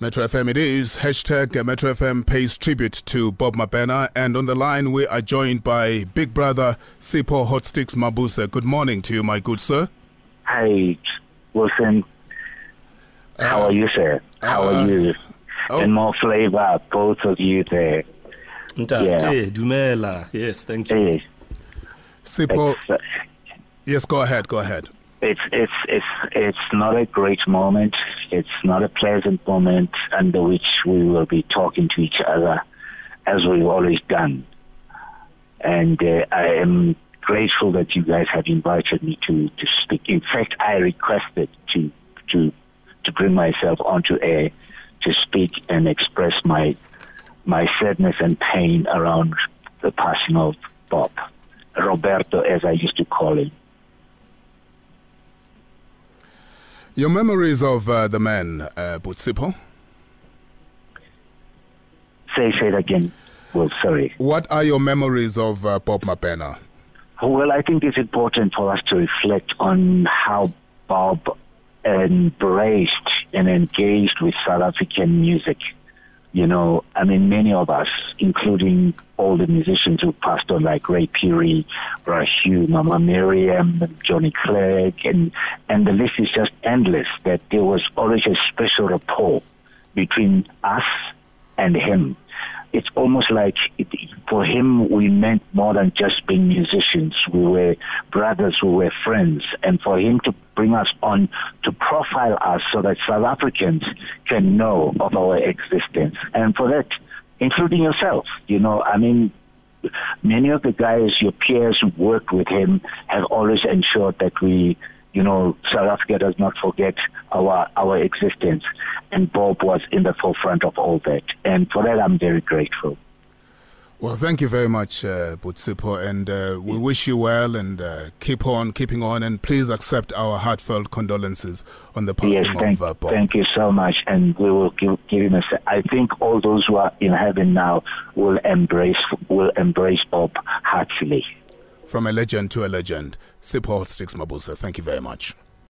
Metro FM it is. Hashtag Metro FM pays tribute to Bob Mabena. And on the line, we are joined by Big Brother Sipho Hotstix Mabuse. Good morning to you, my good sir. Hi, Wilson. How are you, sir? How uh, are you? oh. And more flavor, both of you there. Ntate, dumela. Yes, thank you. Hey, Sipho, it's, uh, yes, go ahead, go ahead. It's it's it's it's not a great moment. It's not a pleasant moment under which we will be talking to each other as we've always done. And uh, I am grateful that you guys have invited me to to speak. In fact, I requested to to to bring myself onto air to speak and express my my sadness and pain around the passing of Bob Roberto, as I used to call him. Your memories of uh, the man, uh, Butsipo, Say say it again. Well, sorry. what are your memories of uh, Bob Mabena? Well, I think it's important for us to reflect on how Bob embraced and engaged with South African music. You know, I mean, many of us, including all the musicians who passed on, like Ray Phiri, Rashu, Mama Miriam, Johnny Clegg, and, and the list is just endless, that there was always a special rapport between us and him. It's almost like it, for him, we meant more than just being musicians. We were brothers, we were friends. And for him to bring us on to profile us so that South Africans can know of our existence. And for that, including yourself, you know, I mean, many of the guys, your peers who worked with him, have always ensured that we, you know, South Africa does not forget our our existence. And Bob was in the forefront of all that. And for that, I'm very grateful. Well, thank you very much, uh, Butsipo, and uh, we wish you well and uh, keep on keeping on. And please accept our heartfelt condolences on the passing Yes, thank, of uh, Bob. thank you so much. And we will give, give him a. I think all those who are in heaven now will embrace will embrace Bob heartily. From a legend to a legend, Sipho Hotstix Mabuse. Thank you very much.